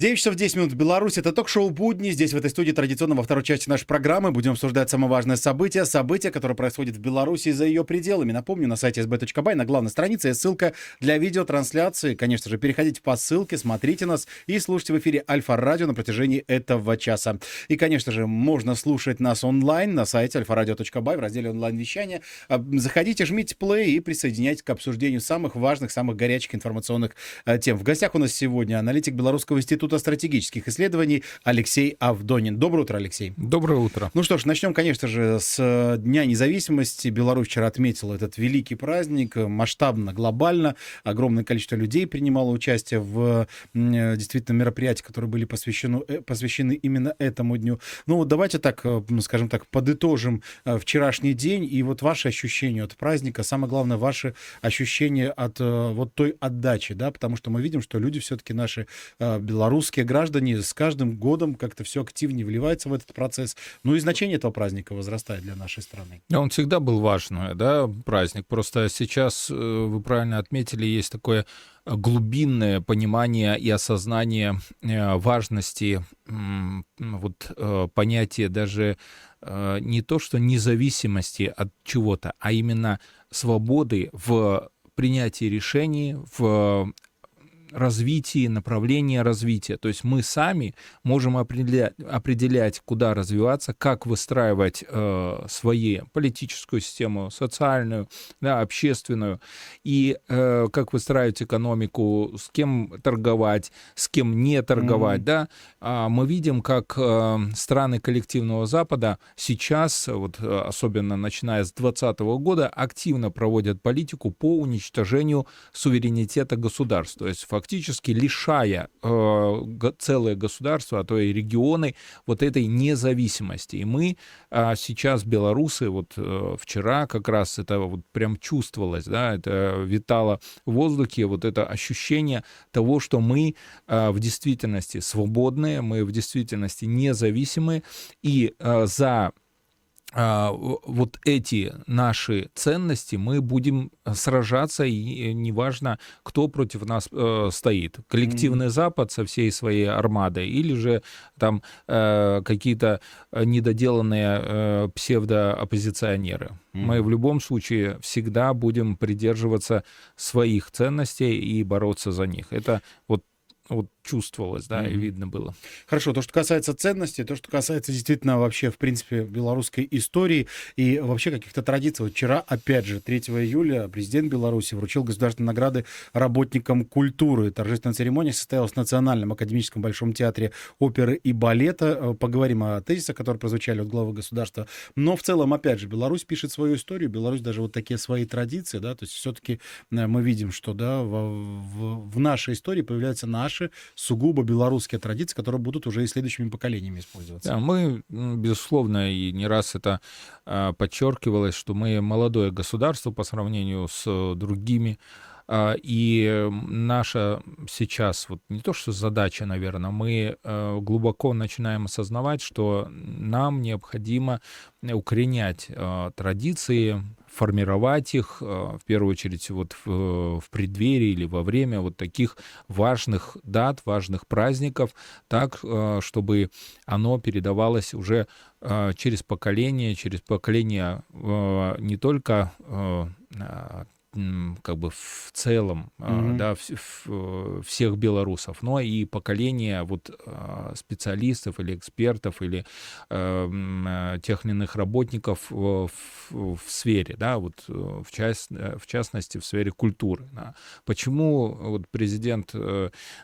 9 часов 10 минут в Беларуси. Это ток-шоу «Будни». Здесь, в этой студии, традиционно во второй части нашей программы будем обсуждать самое важное событие. Событие, которое происходит в Беларуси и за ее пределами. Напомню, на сайте sb.by на главной странице есть ссылка для видеотрансляции. Конечно же, переходите по ссылке, смотрите нас и слушайте в эфире Альфа-радио на протяжении этого часа. И, конечно же, можно слушать нас онлайн на сайте alfaраdio.by в разделе онлайн-вещания. А, заходите, жмите play и присоединяйтесь к обсуждению самых важных, самых горячих информационных э, тем. В гостях у нас сегодня аналитик Белорусского института Института стратегических исследований Алексей Авдонин. Доброе утро, Алексей. Доброе утро. Ну что ж, начнем, конечно же, с э, Дня независимости. Беларусь вчера отметила этот великий праздник масштабно, глобально. Огромное количество людей принимало участие в э, действительно мероприятиях, которые были посвящены, э, посвящены именно этому дню. Ну вот давайте так, скажем так, подытожим вчерашний день и вот ваши ощущения от праздника, самое главное, ваши ощущения от вот той отдачи, да, потому что мы видим, что люди все-таки наши белорусы русские граждане с каждым годом как-то все активнее вливаются в этот процесс. Ну и значение этого праздника возрастает для нашей страны. Он всегда был важный, да, праздник. Просто сейчас, э, вы правильно отметили, есть такое глубинное понимание и осознание э, важности вот э, понятия даже не то, что независимости от чего-то, а именно свободы в принятии решений, в развитии, направления развития. То есть мы сами можем определять, определять куда развиваться, как выстраивать э, свою политическую систему, социальную, да, общественную, и э, как выстраивать экономику, с кем торговать, с кем не торговать. Mm-hmm. Да? А мы видим, как э, страны коллективного Запада сейчас, вот, э, особенно начиная с 2020 года, активно проводят политику по уничтожению суверенитета государств. То есть фактически лишая э, целое государство, а то и регионы вот этой независимости. И мы э, сейчас, белорусы, вот э, вчера как раз это вот прям чувствовалось, да, это витало в воздухе, вот это ощущение того, что мы э, в действительности свободные, мы в действительности независимые, и э, за вот эти наши ценности мы будем сражаться, и неважно, кто против нас э, стоит. Коллективный mm-hmm. Запад со всей своей армадой, или же там э, какие-то недоделанные э, псевдооппозиционеры. Mm-hmm. Мы в любом случае всегда будем придерживаться своих ценностей и бороться за них. Это вот вот чувствовалось, да, mm-hmm. и видно было. Хорошо, то, что касается ценностей, то, что касается действительно вообще, в принципе, белорусской истории и вообще каких-то традиций. Вот вчера, опять же, 3 июля президент Беларуси вручил государственные награды работникам культуры. Торжественная церемония состоялась в Национальном академическом Большом театре оперы и балета. Э, поговорим о тезисах, которые прозвучали от главы государства. Но в целом, опять же, Беларусь пишет свою историю, Беларусь даже вот такие свои традиции, да, то есть все-таки э, мы видим, что, да, в, в, в нашей истории появляются наши сугубо белорусские традиции, которые будут уже и следующими поколениями использоваться. Да, мы, безусловно, и не раз это а, подчеркивалось, что мы молодое государство по сравнению с другими а, и наша сейчас, вот не то что задача, наверное, мы э, глубоко начинаем осознавать, что нам необходимо укоренять э, традиции, формировать их, э, в первую очередь, вот в, в преддверии или во время вот таких важных дат, важных праздников, так, чтобы оно передавалось уже через поколение, через поколение не только как бы в целом, mm-hmm. да, в, в, всех белорусов, но и поколение вот а, специалистов или экспертов или э, тех или иных работников в, в, в сфере, да, вот э, в, част, в частности в сфере культуры. Да. Почему вот президент,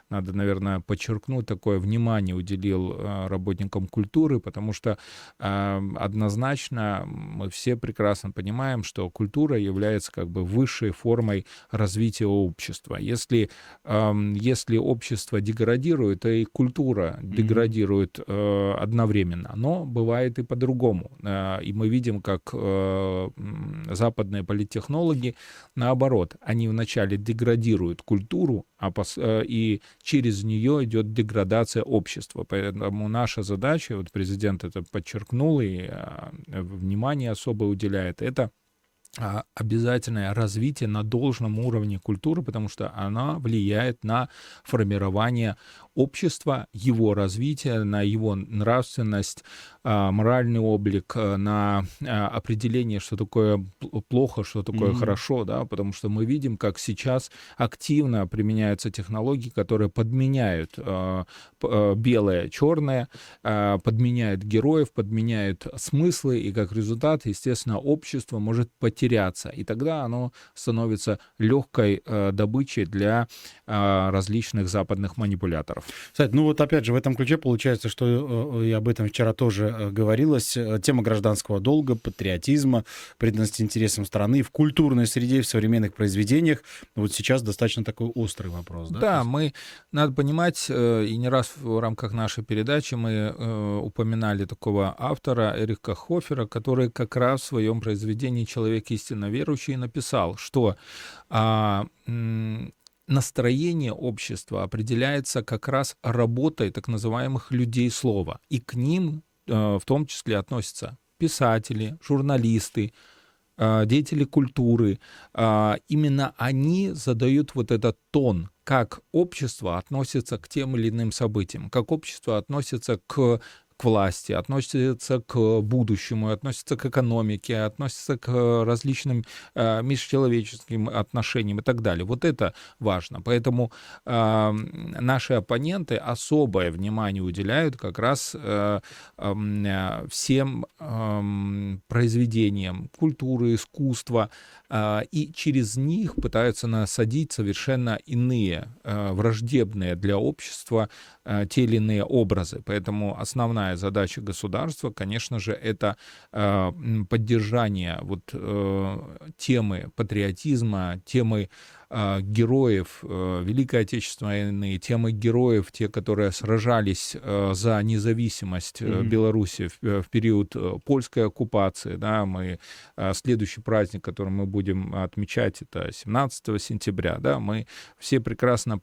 надо, наверное, подчеркнуть, такое внимание уделил работникам культуры, потому что однозначно мы все прекрасно понимаем, что культура является как бы выше высшей формой развития общества. Если, если общество деградирует, то и культура деградирует э, одновременно. Но бывает и по-другому. Э, и мы видим, как э, западные политтехнологи, наоборот, они вначале деградируют культуру, а пос, и через нее идет деградация общества. Поэтому наша задача, вот президент это подчеркнул и внимание особо уделяет, это а, обязательное развитие на должном уровне культуры, потому что она влияет на формирование общества, его развития, на его нравственность, а, моральный облик, э, на а, определение, что такое плохо, что такое mm-hmm. хорошо, да, потому что мы видим, как сейчас активно применяются технологии, которые подменяют э, э, белое черное, подменяют героев, подменяют смыслы, и как результат, естественно, общество может потеряться, и тогда оно становится легкой добычей для различных западных манипуляторов. Кстати, ну вот опять же в этом ключе получается, что и об этом вчера тоже Э, говорилось, э, тема гражданского долга, патриотизма, преданности интересам страны в культурной среде, в современных произведениях. Вот сейчас достаточно такой острый вопрос. Да, да мы, надо понимать, э, и не раз в рамках нашей передачи мы упоминали такого автора Эрика Хофера, который как раз в своем произведении «Человек истинно верующий» написал, что а, настроение общества определяется как раз работой так называемых людей слова. И к ним Э, в том числе относятся писатели, журналисты, э, деятели культуры. Э, именно они задают вот этот тон, как общество относится к тем или иным событиям, как общество относится к к власти, относится к будущему, относится к экономике, относится к различным э, межчеловеческим отношениям и так далее. Вот это важно. Поэтому э, наши оппоненты особое внимание уделяют как раз э, э, всем э, произведениям культуры, искусства, э, и через них пытаются насадить совершенно иные, э, враждебные для общества э, те или иные образы. Поэтому основная основная задача государства, конечно же, это э, поддержание вот э, темы патриотизма, темы а, героев э, Великой Отечественной войны, темы героев, те, которые сражались э, за независимость mm-hmm. Беларуси в, в период польской оккупации. Да, мы, следующий праздник, который мы будем отмечать, это 17 сентября. Да, мы все прекрасно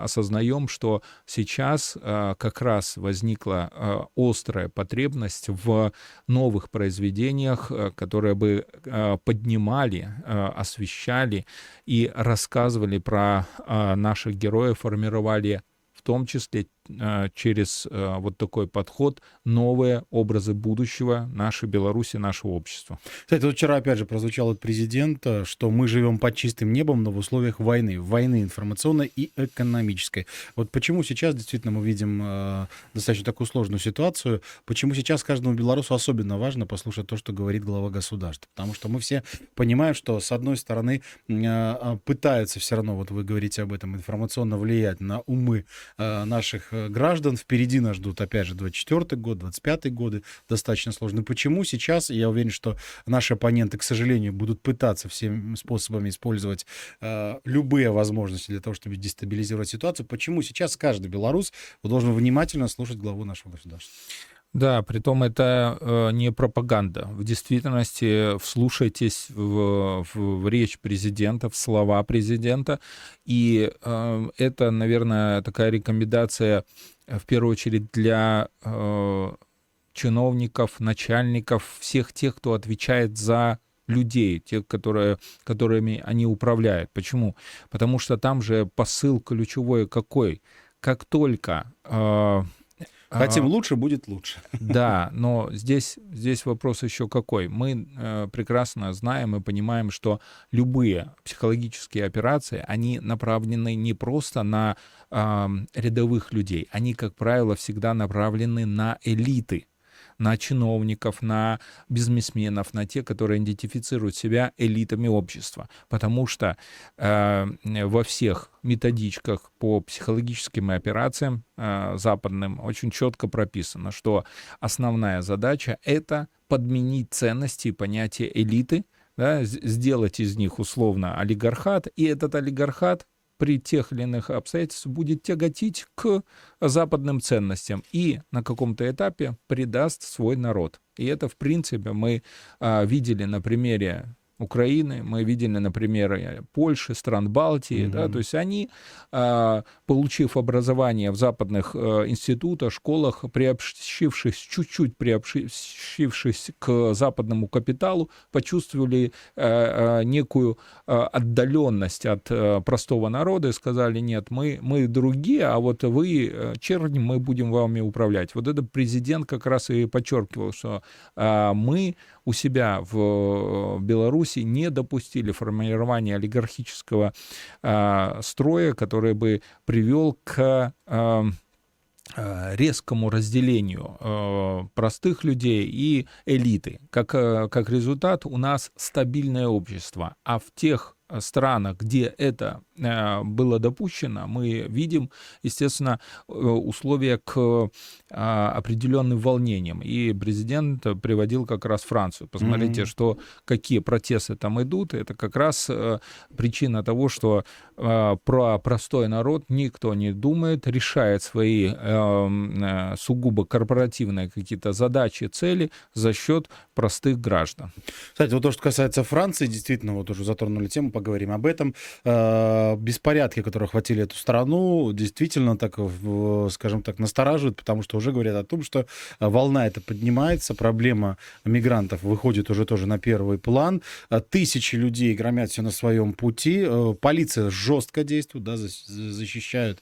осознаем, что сейчас как раз возникла острая потребность в новых произведениях, которые бы поднимали, освещали и рассказывали про а, наших героев, формировали в том числе через а, вот такой подход новые образы будущего нашей Беларуси, нашего общества. Кстати, вот вчера опять же прозвучал от президента, что мы живем под чистым небом, но в условиях войны, войны информационной и экономической. Вот почему сейчас действительно мы видим э, достаточно такую сложную ситуацию, почему сейчас каждому белорусу особенно важно послушать то, что говорит глава государства, потому что мы все понимаем, что с одной стороны э, пытаются все равно, вот вы говорите об этом, информационно влиять на умы э, наших Э, граждан. Впереди нас ждут, опять же, 24 год, 25 годы, достаточно сложно. Почему сейчас, я уверен, что наши оппоненты, к сожалению, будут пытаться всеми способами использовать э, любые возможности для того, чтобы дестабилизировать ситуацию. Почему сейчас каждый белорус должен внимательно слушать главу нашего государства? Да, при том это э, не пропаганда. В действительности вслушайтесь в, в, в речь президента, в слова президента. И э, это, наверное, такая рекомендация э, в первую очередь для э, чиновников, начальников, всех тех, кто отвечает за людей, тех, которые, которыми они управляют. Почему? Потому что там же посыл ключевой какой? Как только э, Хотим лучше, будет лучше. Да, но здесь, здесь вопрос еще какой. Мы э, прекрасно знаем и понимаем, что любые психологические операции, они направлены не просто на э, рядовых людей, они, как правило, всегда направлены на элиты на чиновников, на бизнесменов, на тех, которые идентифицируют себя элитами общества. Потому что э, во всех методичках по психологическим операциям э, западным очень четко прописано, что основная задача — это подменить ценности и понятие элиты, да, сделать из них условно олигархат, и этот олигархат при тех или иных обстоятельствах будет тяготить к западным ценностям и на каком-то этапе предаст свой народ. И это, в принципе, мы а, видели на примере Украины, мы видели на примере Польши, стран Балтии, mm-hmm. да, то есть они, а, получив образование в западных э, институтах, школах, приобщившись, чуть-чуть приобщившись к западному капиталу, почувствовали э, э, некую отдаленность от простого народа и сказали, нет, мы, мы другие, а вот вы, черни, мы будем вами управлять. Вот этот президент как раз и подчеркивал, что мы у себя в Беларуси не допустили формирования олигархического э, строя, который бы привел к э, резкому разделению э, простых людей и элиты. Как, э, как результат у нас стабильное общество, а в тех странах, где это э, было допущено, мы видим, естественно, э, условия к определенным волнениям. И президент приводил как раз Францию. Посмотрите, mm-hmm. что какие протесты там идут. Это как раз э, причина того, что про простой народ никто не думает, решает свои сугубо корпоративные какие-то задачи, цели за счет простых граждан. Кстати, вот то, что касается Франции, действительно, вот уже затронули тему, поговорим об этом. Э, беспорядки, которые охватили эту страну, действительно так, скажем так, настораживают, потому что уже говорят о том, что волна эта поднимается, проблема мигрантов выходит уже тоже на первый план. Э, тысячи людей громят все на своем пути. Э, полиция жестко действует, да, защищают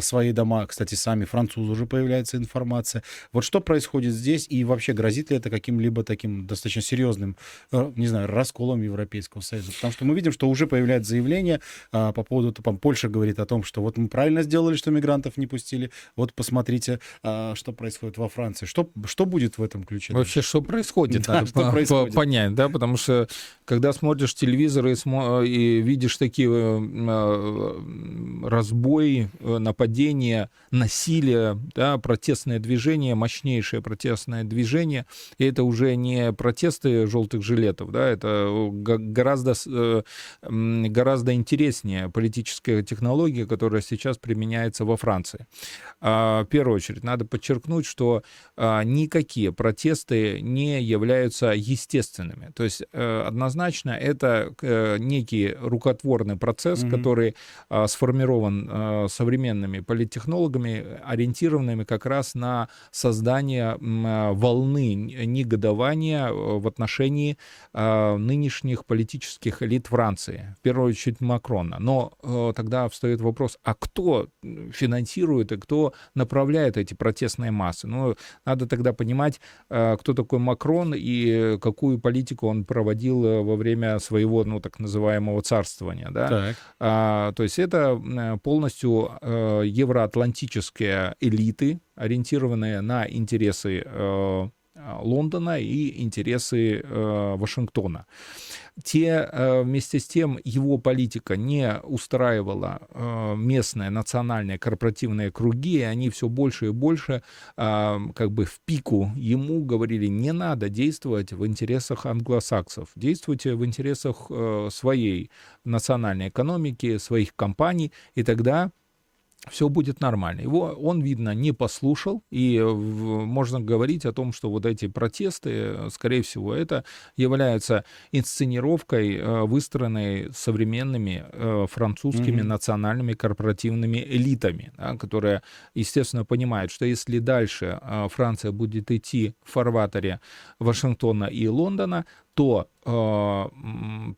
свои дома. Кстати, сами французы уже появляется информация. Вот что происходит здесь и вообще грозит ли это каким-либо таким достаточно серьезным, не знаю, расколом Европейского Союза? Потому что мы видим, что уже появляется заявление а, по поводу, там, Польша говорит о том, что вот мы правильно сделали, что мигрантов не пустили, вот посмотрите, а, что происходит во Франции. Что, что будет в этом ключе? Вообще, что происходит? Да, что происходит? понять, да, потому что когда смотришь телевизор и, смо- и видишь такие э, разбои, э, нападения, насилие, да, протестное движение, мощнейшее протестное движение, и это уже не протесты желтых жилетов, да, это гораздо э, гораздо интереснее политическая технология, которая сейчас применяется во Франции. А, в первую очередь, надо подчеркнуть, что а, никакие протесты не являются естественными. То есть э, однозначно это э, некий рукотворный процесс, mm-hmm. который а, сформирован современными политтехнологами, ориентированными как раз на создание волны негодования в отношении нынешних политических элит Франции в первую очередь Макрона. Но э, тогда встает вопрос, а кто финансирует и кто направляет эти протестные массы? Ну, надо тогда понимать, э, кто такой Макрон и какую политику он проводил э, во время своего, ну, так называемого царствования, да? Так. А, то есть это полностью э, евроатлантические элиты, ориентированные на интересы э, Лондона и интересы э, Вашингтона. Те, э, вместе с тем его политика не устраивала э, местные национальные корпоративные круги, и они все больше и больше э, как бы в пику ему говорили, не надо действовать в интересах англосаксов, действуйте в интересах своей национальной экономики, своих компаний, и тогда все будет нормально. Его он, видно, не послушал, и можно говорить о том, что вот эти протесты, скорее всего, это являются инсценировкой, э, выстроенной современными э, французскими mm-hmm. национальными корпоративными элитами, да, которые, естественно, понимают, что если дальше э, Франция будет идти в фарватере Вашингтона и Лондона, то э,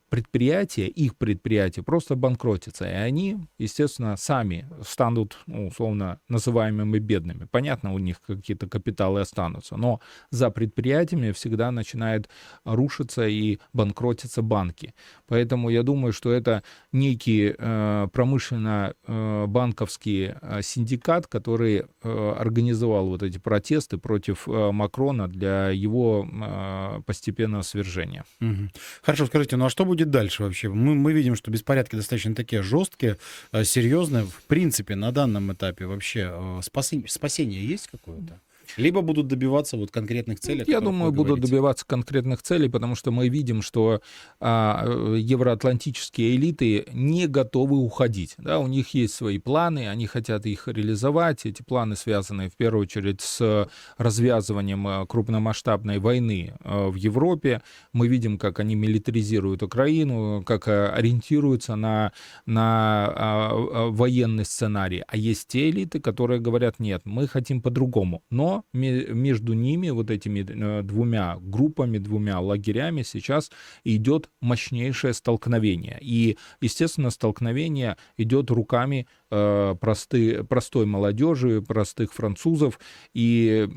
предприятия, их предприятия просто банкротятся, и они, естественно, сами станут, ну, условно называемыми бедными. Понятно, у них какие-то капиталы останутся, но за предприятиями всегда начинают рушиться и банкротиться банки. Поэтому я думаю, что это некий э, промышленно-банковский э, синдикат, который э, организовал вот эти протесты против э, Макрона для его э, постепенного свержения. Угу. Хорошо, скажите, ну а что будет дальше вообще? Мы, мы видим, что беспорядки достаточно такие жесткие, э, серьезные. В принципе, на данном этапе вообще э, спасение, спасение есть какое-то? Либо будут добиваться вот конкретных целей. Я думаю, будут добиваться конкретных целей, потому что мы видим, что а, евроатлантические элиты не готовы уходить. Да, у них есть свои планы, они хотят их реализовать. Эти планы связаны в первую очередь с развязыванием а, крупномасштабной войны а, в Европе. Мы видим, как они милитаризируют Украину, как а, ориентируются на, на военный сценарий. А есть те элиты, которые говорят, нет, мы хотим по-другому. Но между ними, вот этими э, двумя группами, двумя лагерями сейчас идет мощнейшее столкновение. И, естественно, столкновение идет руками Э, просты, простой молодежи, простых французов. И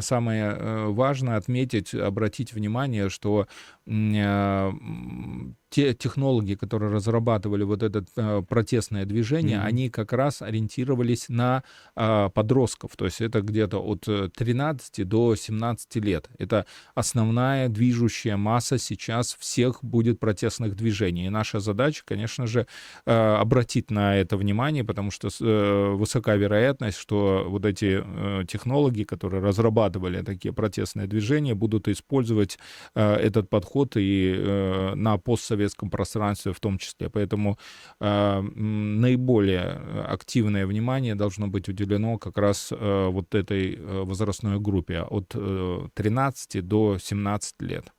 самое э, важное отметить, обратить внимание, что те технологии, которые разрабатывали вот это протестное движение, mm-hmm. они как раз ориентировались на подростков. То есть это где-то от 13 до 17 лет. Это основная движущая масса сейчас всех будет протестных движений. И наша задача, конечно же, обратить на это внимание, потому что э, высока вероятность, что вот эти э, технологии, которые разрабатывали такие протестные движения, будут использовать э, этот подход и на постсоветском пространстве в том числе. Поэтому наиболее активное внимание должно быть уделено как раз вот этой возрастной группе от 13 до 17 лет.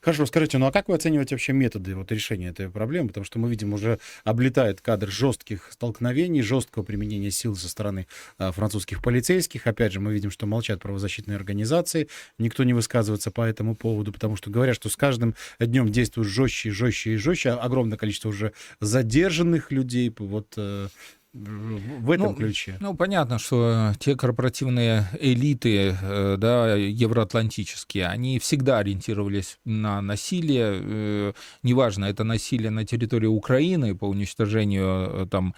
Хорошо, скажите, ну а как вы оцениваете вообще методы вот, решения этой проблемы? Потому что мы видим, уже облетает кадр жестких столкновений, жесткого применения сил со стороны а, французских полицейских. Опять же, мы видим, что молчат правозащитные организации, никто не высказывается по этому поводу, потому что говорят, что с каждым днем действуют жестче, жестче и жестче. Огромное количество уже задержанных людей. Вот э, в этом ну, ключе. Ну, понятно, что те корпоративные элиты, э, да, евроатлантические, они всегда ориентировались на насилие, э, неважно, это насилие на территории Украины по уничтожению э, там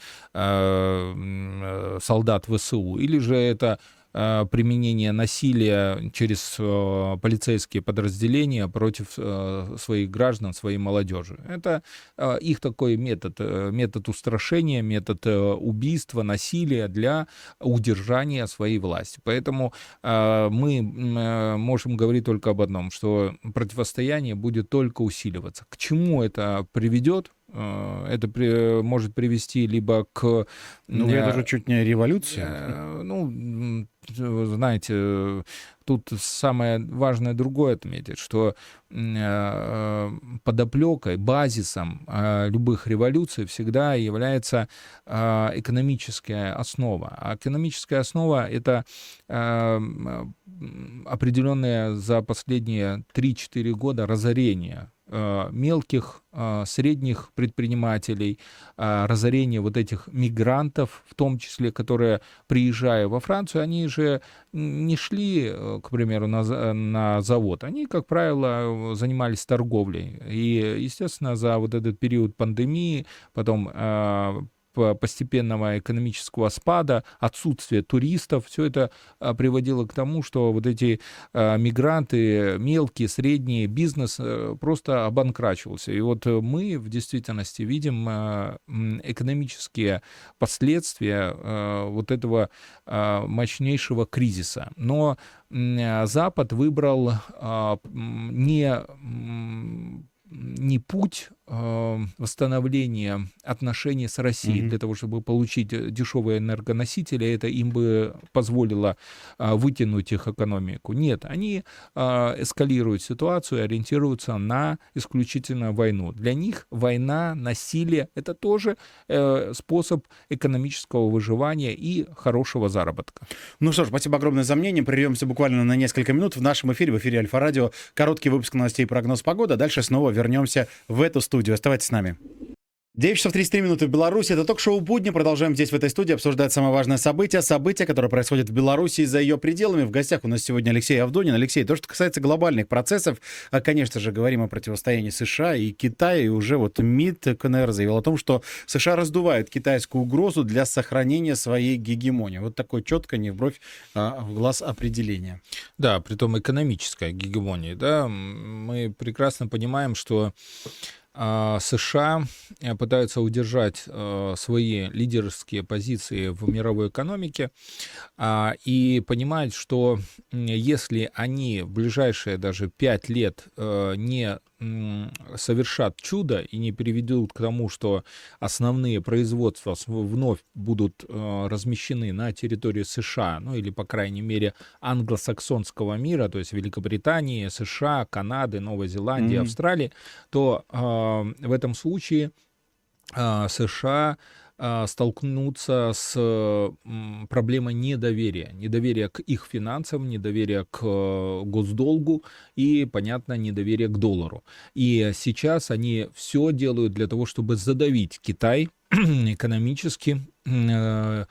солдат ВСУ, или же это Э, применение насилия через э, полицейские подразделения против э, своих граждан, своей молодежи. Это их такой метод, метод устрашения, метод убийства, насилия для удержания своей власти. Поэтому мы можем говорить только об одном, что противостояние будет только усиливаться. К чему это приведет? Это при, может привести либо к... Ну, это же чуть не революция. Ну, знаете, тут самое важное другое отметить, что э, подоплекой, базисом э, любых революций всегда является э, экономическая основа. А экономическая основа — это определенное за последние 3-4 года разорение Э, мелких, э, средних предпринимателей, э, разорение вот этих мигрантов, в том числе, которые, приезжая во Францию, они же не шли, к примеру, на, на завод. Они, как правило, занимались торговлей. И, естественно, за вот этот период пандемии, потом постепенного экономического спада, отсутствие туристов, все это а, приводило к тому, что вот эти а, мигранты, мелкие, средние, бизнес э, просто обанкрачивался. И вот мы в действительности видим а, экономические последствия вот этого мощнейшего кризиса. Но Запад выбрал не не путь э, восстановления отношений с Россией mm-hmm. для того, чтобы получить э, дешевые энергоносители, это им бы позволило э, вытянуть их экономику. Нет, они э, эскалируют ситуацию, ориентируются на исключительно войну. Для них война, насилие — это тоже э, способ экономического выживания и хорошего заработка. Ну что ж, спасибо огромное за мнение. Прервемся буквально на несколько минут в нашем эфире, в эфире Альфа-Радио. Короткий выпуск новостей и прогноз погоды. А дальше снова вернемся в эту студию. Оставайтесь с нами. 9 часов 33 минуты в Беларуси. Это ток-шоу «Будни». Продолжаем здесь, в этой студии, обсуждать самое важное событие. Событие, которое происходит в Беларуси и за ее пределами. В гостях у нас сегодня Алексей Авдонин. Алексей, то, что касается глобальных процессов, а, конечно же, говорим о противостоянии США и Китая. И уже вот МИД КНР заявил о том, что США раздувает китайскую угрозу для сохранения своей гегемонии. Вот такое четко, не в бровь, а в глаз определение. Да, при том экономическая гегемония. Да? Мы прекрасно понимаем, что США э, пытаются удержать э, свои лидерские позиции в мировой экономике а, и понимают, что если они в ближайшие даже пять лет э, не совершат чудо и не приведут к тому, что основные производства вновь будут размещены на территории США, ну или, по крайней мере, англосаксонского мира, то есть Великобритании, США, Канады, Новой Зеландии, mm-hmm. Австралии, то в этом случае а, США столкнуться с проблемой недоверия. Недоверия к их финансам, недоверия к э, госдолгу и, понятно, недоверия к доллару. И сейчас они все делают для того, чтобы задавить Китай экономически, э,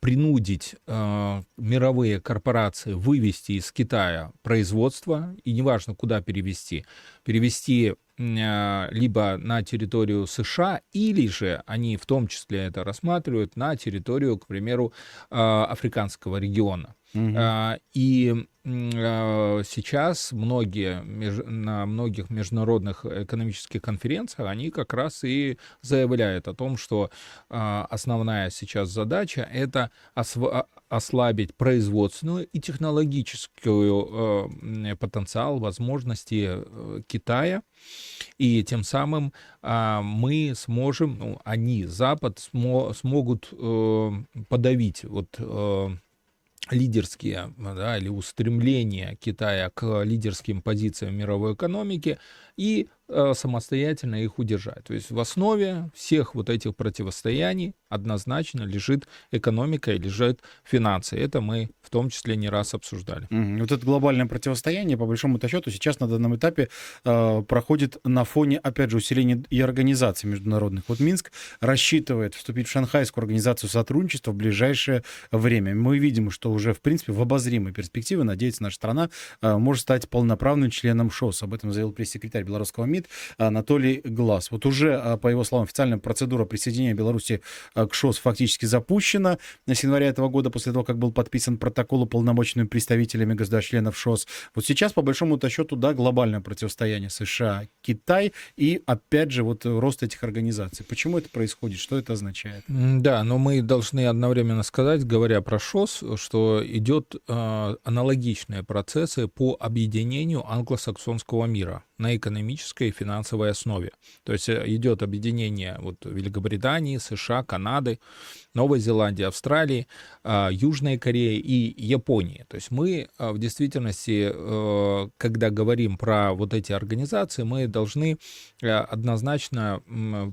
принудить э, мировые корпорации вывести из Китая производство, и неважно, куда перевести, перевести э, либо на территорию США, или же они в том числе это рассматривают на территорию, к примеру, э, африканского региона. Угу. И а, сейчас многие, на многих международных экономических конференциях они как раз и заявляют о том, что а, основная сейчас задача — это ослабить производственную и технологическую потенциал, возможности э, Китая, и тем самым мы сможем, ну, они, Запад, смогут э, подавить вот э, лидерские да, или устремления Китая к лидерским позициям мировой экономики. И самостоятельно их удержать. То есть в основе всех вот этих противостояний однозначно лежит экономика и лежит финансы. Это мы в том числе не раз обсуждали. Mm-hmm. Вот это глобальное противостояние, по большому счету, сейчас на данном этапе э, проходит на фоне, опять же, усиления и организаций международных. Вот Минск рассчитывает вступить в Шанхайскую организацию сотрудничества в ближайшее время. Мы видим, что уже, в принципе, в обозримой перспективе, надеется, наша страна э, может стать полноправным членом ШОС. Об этом заявил пресс-секретарь белорусского МИД Анатолий Глаз. Вот уже, а, по его словам, официальная процедура присоединения Беларуси а, к ШОС фактически запущена. С января этого года, после того, как был подписан протокол уполномоченными представителями государств-членов ШОС. Вот сейчас, по большому счету, да, глобальное противостояние США-Китай и, опять же, вот рост этих организаций. Почему это происходит? Что это означает? Да, но мы должны одновременно сказать, говоря про ШОС, что идет э, аналогичные процессы по объединению англосаксонского мира на экономической и финансовой основе. То есть э, идет объединение вот Великобритании, США, Канады, Новой Зеландии, Австралии, а, Южной Кореи и Японии. То есть мы а, в действительности, э, когда говорим про вот эти организации, мы должны э, однозначно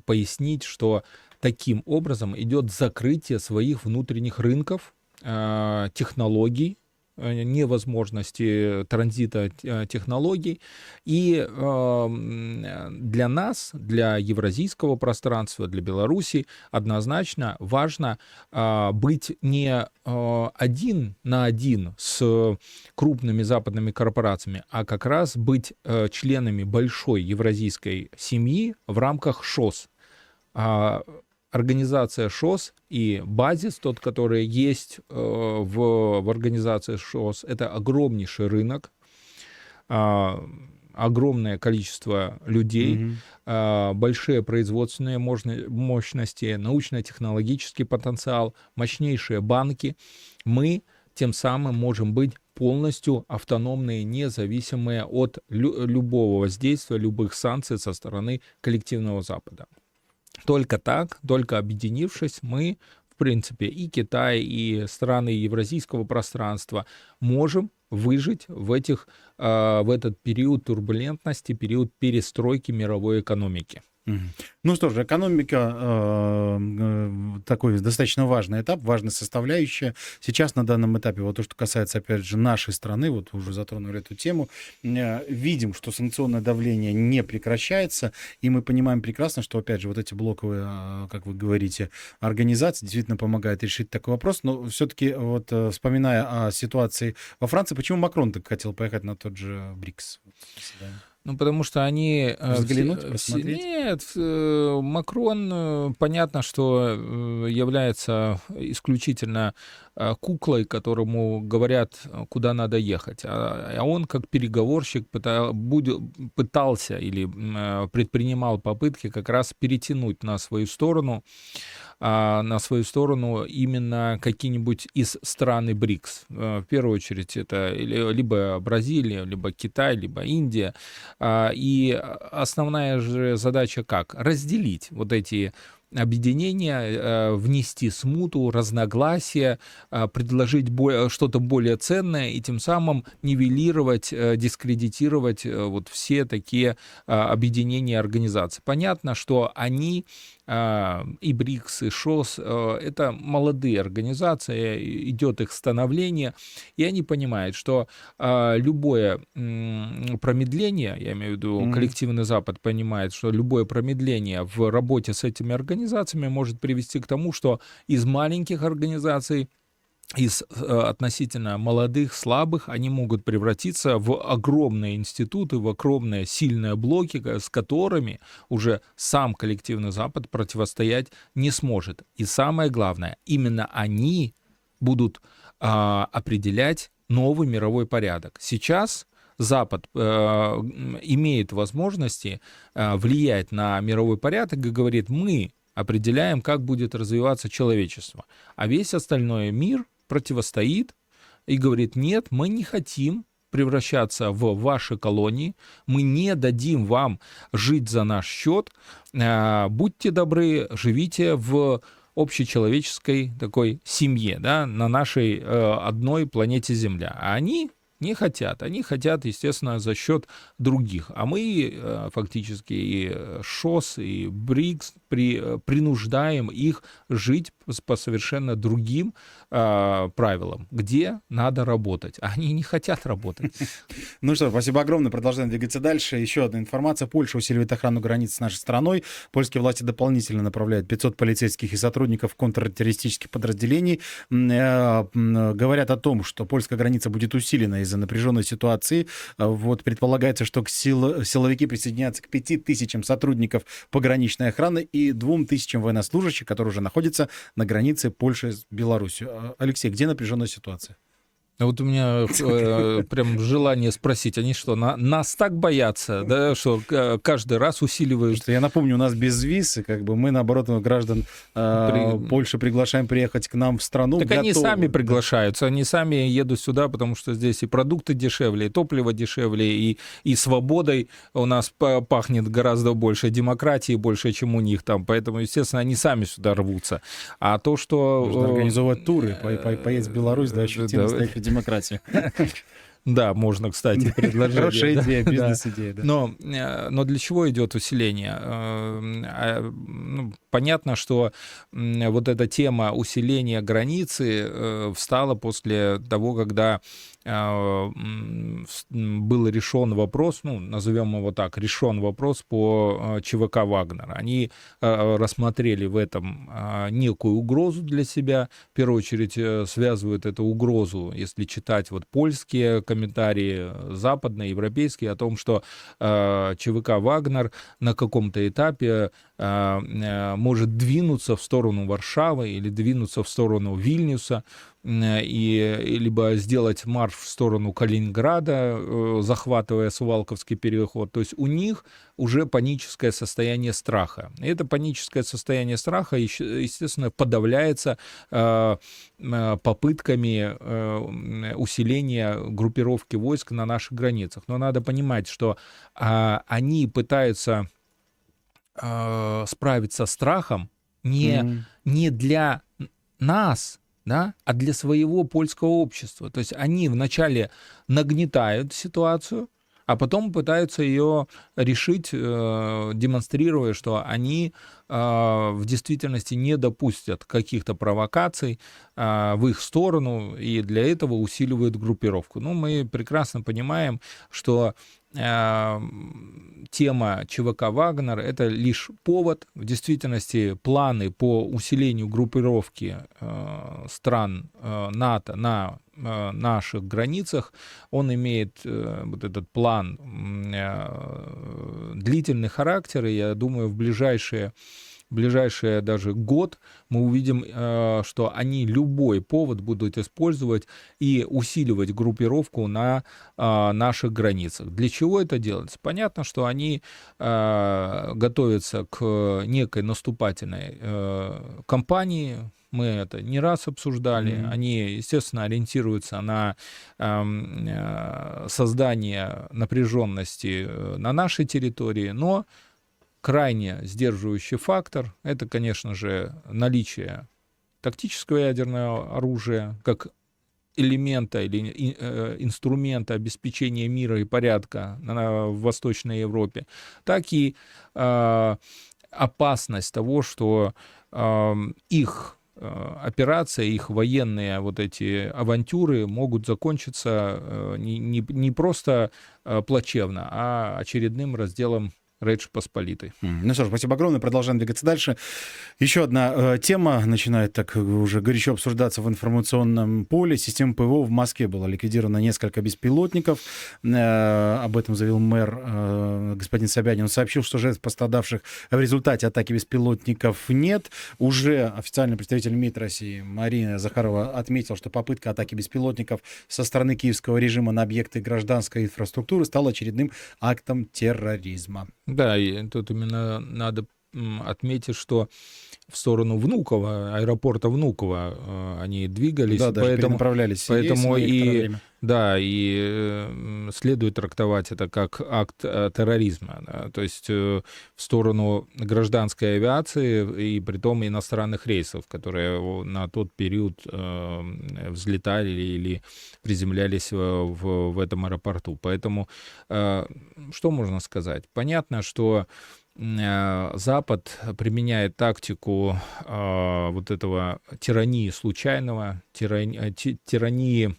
пояснить, что таким образом идет закрытие своих внутренних рынков, а, технологий, невозможности транзита э, технологий. И для нас, для евразийского пространства, для Беларуси однозначно важно а, быть не один на один с крупными западными корпорациями, а как раз быть э, членами большой евразийской семьи в рамках ШОС а, организация ШОС и базис, тот, который есть э, в, в организации ШОС, это огромнейший рынок, э, огромное количество людей, mm-hmm. большие производственные мощности, научно-технологический потенциал, мощнейшие банки. Мы тем самым можем быть полностью автономные, независимые от лю- любого воздействия, любых санкций со стороны коллективного Запада. Только так, только объединившись, мы, в принципе, и Китай, и страны евразийского пространства можем выжить в, этих, а, в этот период турбулентности, период перестройки мировой экономики. Ну что ж, экономика э, э, такой достаточно важный этап, важная составляющая. Сейчас на данном этапе, вот то, что касается, опять же, нашей страны, вот уже затронули эту тему, э, видим, что санкционное давление не прекращается, и мы понимаем прекрасно, что, опять же, вот эти блоковые, э, как вы говорите, организации действительно помогают решить такой вопрос. Но все-таки, вот э, вспоминая о ситуации во Франции, почему Макрон так хотел поехать на тот же БРИКС? Ну, потому что они... Э, Взглянуть, все, посмотреть? Нет, э, Макрон, э, понятно, что является исключительно куклой, которому говорят, куда надо ехать. А, а он, как переговорщик, пытался или предпринимал попытки как раз перетянуть на свою сторону а, на свою сторону именно какие-нибудь из стран БРИКС. Э, в первую очередь это либо Бразилия, либо Китай, либо Индия. А, и основная же задача как? Разделить вот эти объединения, э, внести смуту, разногласия, э, предложить что-то более ценное и тем самым нивелировать, дискредитировать вот все такие объединения организаций. Понятно, что они и БРИКС, и ШОС, э, это молодые организации, идет их становление, и они понимают, что а, любое промедление, я имею в виду mm-hmm. коллективный Запад понимает, что любое промедление в работе с этими организациями может привести к тому, что из маленьких организаций из э, относительно молодых, слабых, они могут превратиться в огромные институты, в огромные сильные блоки, с которыми уже сам коллективный Запад противостоять не сможет. И самое главное, именно они будут а, определять новый мировой порядок. Сейчас Запад э, имеет возможности э, влиять на мировой порядок и говорит, мы определяем, как будет развиваться человечество. А весь остальной мир противостоит и говорит, нет, мы не хотим превращаться в ваши колонии, мы не дадим вам жить за наш счет, а, будьте добры, живите в общечеловеческой такой семье, да, на нашей э, одной планете Земля. А они не хотят. Они хотят, естественно, за счет других. А мы э, фактически и ШОС, и БРИКС при, э, принуждаем их жить по совершенно другим э, правилам, где надо работать. Они не хотят работать. Ну что, спасибо огромное. Продолжаем двигаться дальше. Еще одна информация. Польша усиливает охрану границ с нашей страной. Польские власти дополнительно направляют 500 полицейских и сотрудников контртеррористических подразделений. Э, говорят о том, что польская граница будет усилена из-за напряженной ситуации. Э, вот предполагается, что сил, силовики присоединятся к 5000 сотрудников пограничной охраны и 2000 военнослужащих, которые уже находятся на границе Польши с Беларусью. Алексей, где напряженная ситуация? А вот у меня э, прям желание спросить, они что, на, нас так боятся, да, что каждый раз усиливают? Что я напомню, у нас без виз, как бы мы, наоборот, граждан э, При... Польши приглашаем приехать к нам в страну. Так готовы. они сами приглашаются, они сами едут сюда, потому что здесь и продукты дешевле, и топливо дешевле, и, и свободой у нас пахнет гораздо больше, демократии больше, чем у них там, поэтому, естественно, они сами сюда рвутся. А то, что... Можно организовать туры, по по поесть в Беларусь, да, ощутимо да, демократию. Да, можно, кстати, предложить. Хорошая идея, бизнес-идея. Да. Но, э, но для чего идет усиление? Э, а, ну, понятно, что вот эта тема усиления границы э, встала после того, когда был решен вопрос, ну, назовем его так, решен вопрос по а, ЧВК Вагнера. Они а, рассмотрели в этом некую угрозу для себя. В первую очередь э, связывают эту угрозу, если читать вот польские комментарии, западные, европейские, о том, что ЧВК Вагнер на каком-то этапе э, может двинуться в сторону Варшавы или двинуться в сторону Вильнюса, и либо сделать марш в сторону Калининграда, э, захватывая Сувалковский переход. То есть у них уже паническое состояние страха. И это паническое состояние страха, естественно, подавляется э, э, попытками усиления группировки войск на наших границах. Но надо понимать, что а, они пытаются справиться с страхом не, mm-hmm. не для нас, да, а для своего польского общества. То есть они вначале нагнетают ситуацию, а потом пытаются ее решить, э, демонстрируя, что они э, в действительности не допустят каких-то провокаций э, в их сторону, и для этого усиливают группировку. Ну, мы прекрасно понимаем, что тема ЧВК «Вагнер» — это лишь повод. В действительности планы по усилению группировки э, стран э, НАТО на э, наших границах, он имеет вот этот план длительный характер, и я думаю, в ближайшие в ближайший даже год мы увидим, э, что они любой повод будут использовать и усиливать группировку на э, наших границах. Для чего это делается? Понятно, что они э, готовятся к некой наступательной кампании, мы это не раз обсуждали. Mm-hmm. Они, естественно, ориентируются на эм, э, создание напряженности на нашей территории, но крайне сдерживающий фактор — это, конечно же, наличие тактического ядерного оружия как элемента или э, инструмента обеспечения мира и порядка в Восточной Европе, так и э, опасность того, что э, их операция, их военные вот эти авантюры могут закончиться не, не, не просто плачевно, а очередным разделом Речь Посполитой. Ну что ж, спасибо огромное. Продолжаем двигаться дальше. Еще одна э, тема начинает так уже горячо обсуждаться в информационном поле. Система ПВО в Москве была ликвидирована несколько беспилотников. Э, об этом заявил мэр э, господин Собянин. Он сообщил, что жертв пострадавших в результате атаки беспилотников нет. Уже официальный представитель МИД России Марина Захарова отметил, что попытка атаки беспилотников со стороны киевского режима на объекты гражданской инфраструктуры стала очередным актом терроризма. Да, и тут именно надо отметить, что в сторону Внуково, аэропорта Внуково э, они двигались, да, поэтому, направлялись поэтому и да, и следует трактовать это как акт э, терроризма, да, то есть э, в сторону гражданской авиации и при том иностранных рейсов, которые на тот период взлетали или приземлялись в, в этом аэропорту. Поэтому что можно сказать? Понятно, что Э, Запад применяет тактику э, вот этого тирании случайного, тирани, э, тирании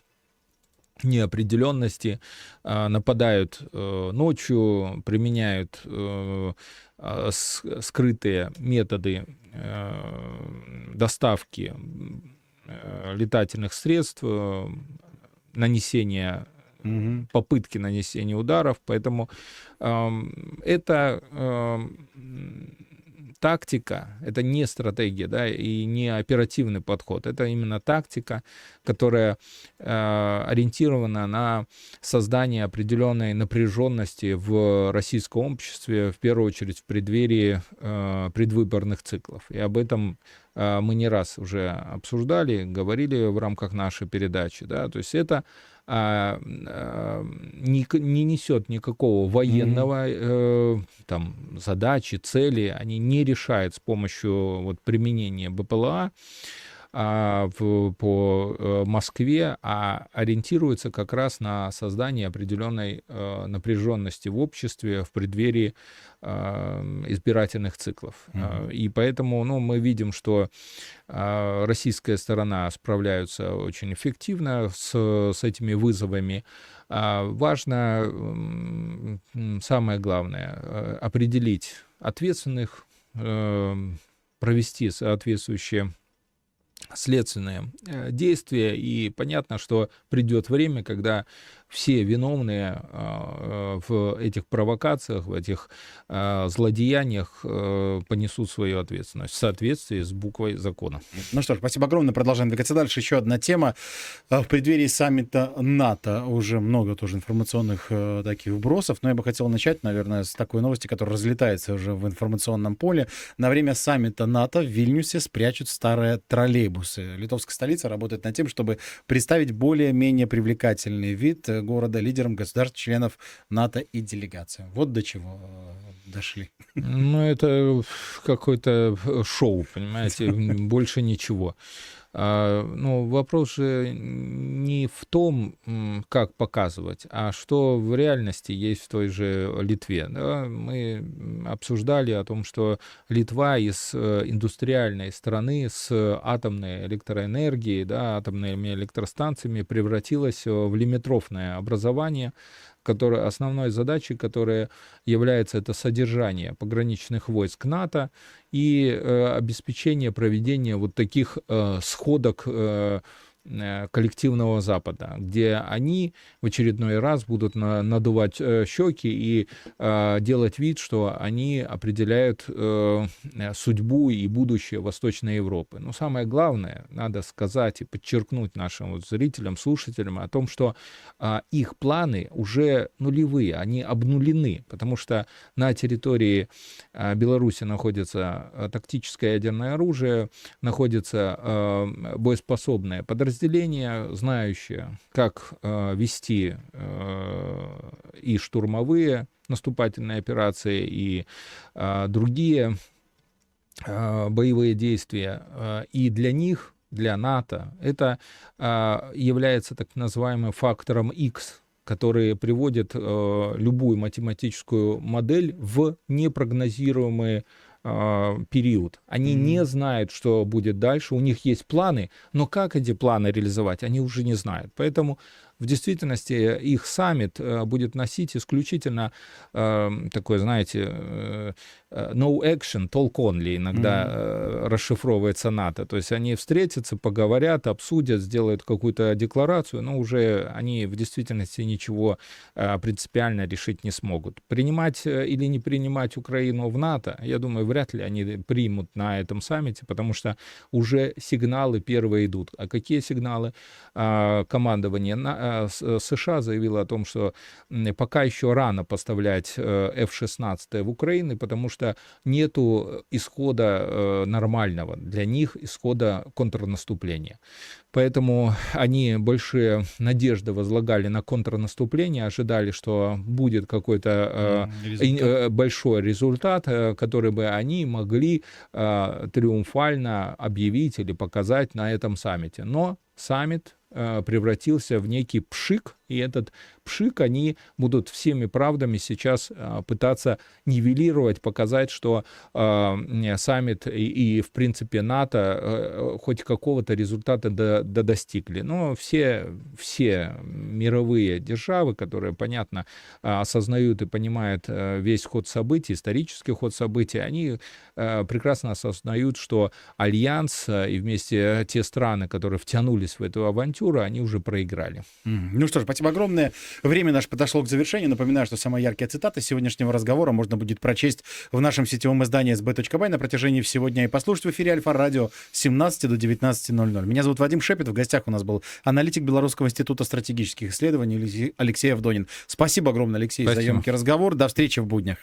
неопределенности, э, нападают э, ночью, применяют э, скрытые методы доставки летательных средств, нанесения попытки нанесения ударов, поэтому э, это э, тактика, это не стратегия, да, и не оперативный подход, это именно тактика, которая э, ориентирована на создание определенной напряженности в российском обществе, в первую очередь в преддверии э, предвыборных циклов. И об этом э, мы не раз уже обсуждали, говорили в рамках нашей передачи, да, то есть это а, а, не, не несет никакого военного mm-hmm. э, там задачи, цели, они не решают с помощью вот применения БПЛА а, в, по э, Москве, а ориентируется как раз на создание определенной э, напряженности в обществе в преддверии э, избирательных циклов. Mm-hmm. И поэтому ну, мы видим, что российская сторона справляется очень эффективно с, с этими вызовами. Важно, самое главное, определить ответственных, провести соответствующие следственные э, действия, и понятно, что придет время, когда все виновные а, э, в этих провокациях, в этих а, злодеяниях э, понесут свою ответственность в соответствии с буквой закона. Ну что ж, спасибо огромное. Продолжаем двигаться дальше. Еще одна тема. А, в преддверии саммита НАТО уже много тоже информационных э, таких вбросов, но я бы хотел начать, наверное, с такой новости, которая разлетается уже в информационном поле. На время саммита НАТО в Вильнюсе спрячут старые троллейбусы. Литовская столица работает над тем, чтобы представить более-менее привлекательный вид города лидером государств-членов НАТО и делегациям. Вот до чего э, дошли. Ну, это какое-то шоу, понимаете, больше ничего. А, ну, вопрос же не в том, как показывать, а что в реальности есть в той же Литве. Мы обсуждали о том, что Литва из э, индустриальной страны с атомной электроэнергией, да, атомными электростанциями превратилась в лимитрофное образование, которая, основной задачей которой является это содержание пограничных войск НАТО и э, обеспечение проведения вот таких э, сходок э, коллективного Запада, где они в очередной раз будут на, надувать э, щеки и э, делать вид, что они определяют э, судьбу и будущее Восточной Европы. Но самое главное, надо сказать и подчеркнуть нашим вот зрителям, слушателям о том, что э, их планы уже нулевые, они обнулены, потому что на территории э, Беларуси находится э, тактическое ядерное оружие, находится э, боеспособное подразделение, знающее, как э, вести э, и штурмовые наступательные операции, и э, другие э, боевые действия. Э, и для них, для НАТО, это э, является так называемым фактором X, который приводит э, любую математическую модель в непрогнозируемые период. Они mm-hmm. не знают, что будет дальше. У них есть планы, но как эти планы реализовать, они уже не знают. Поэтому в действительности их саммит э, будет носить исключительно э, такой, знаете, э, э, no action, talk only иногда mm-hmm. расшифровывается НАТО. То есть они встретятся, поговорят, обсудят, сделают какую-то декларацию, но уже они в действительности ничего принципиально решить не смогут. Принимать или не принимать Украину в НАТО, я думаю, вряд ли они примут на этом саммите, потому что уже сигналы первые идут. А какие сигналы? А, командование Э, э, США заявила о том, что пока еще рано поставлять F-16 э, в Украину, потому что нету исхода нормального для них, исхода контрнаступления. Поэтому они большие надежды возлагали на контрнаступление, ожидали, что будет какой-то результат. большой результат, который бы они могли триумфально объявить или показать на этом саммите. Но саммит превратился в некий пшик, и этот пшик они будут всеми правдами сейчас а, пытаться нивелировать, показать, что э, саммит и, и, в принципе, НАТО э, хоть какого-то результата до, до достигли. Но все, все мировые державы, которые, понятно, осознают и понимают э, весь ход событий, исторический ход событий, они э, прекрасно осознают, что Альянс э, и вместе те страны, которые втянулись в эту авантюру, они уже проиграли. Ну что ж, спасибо огромное. Время наше подошло к завершению. Напоминаю, что самые яркие цитаты сегодняшнего разговора можно будет прочесть в нашем сетевом издании sb.by на протяжении всего дня и послушать в эфире Альфа-радио с 17 до 19.00. Меня зовут Вадим Шепет. В гостях у нас был аналитик Белорусского института стратегических исследований Алексей Авдонин. Спасибо огромное, Алексей, Спасибо. за емкий разговор. До встречи в буднях.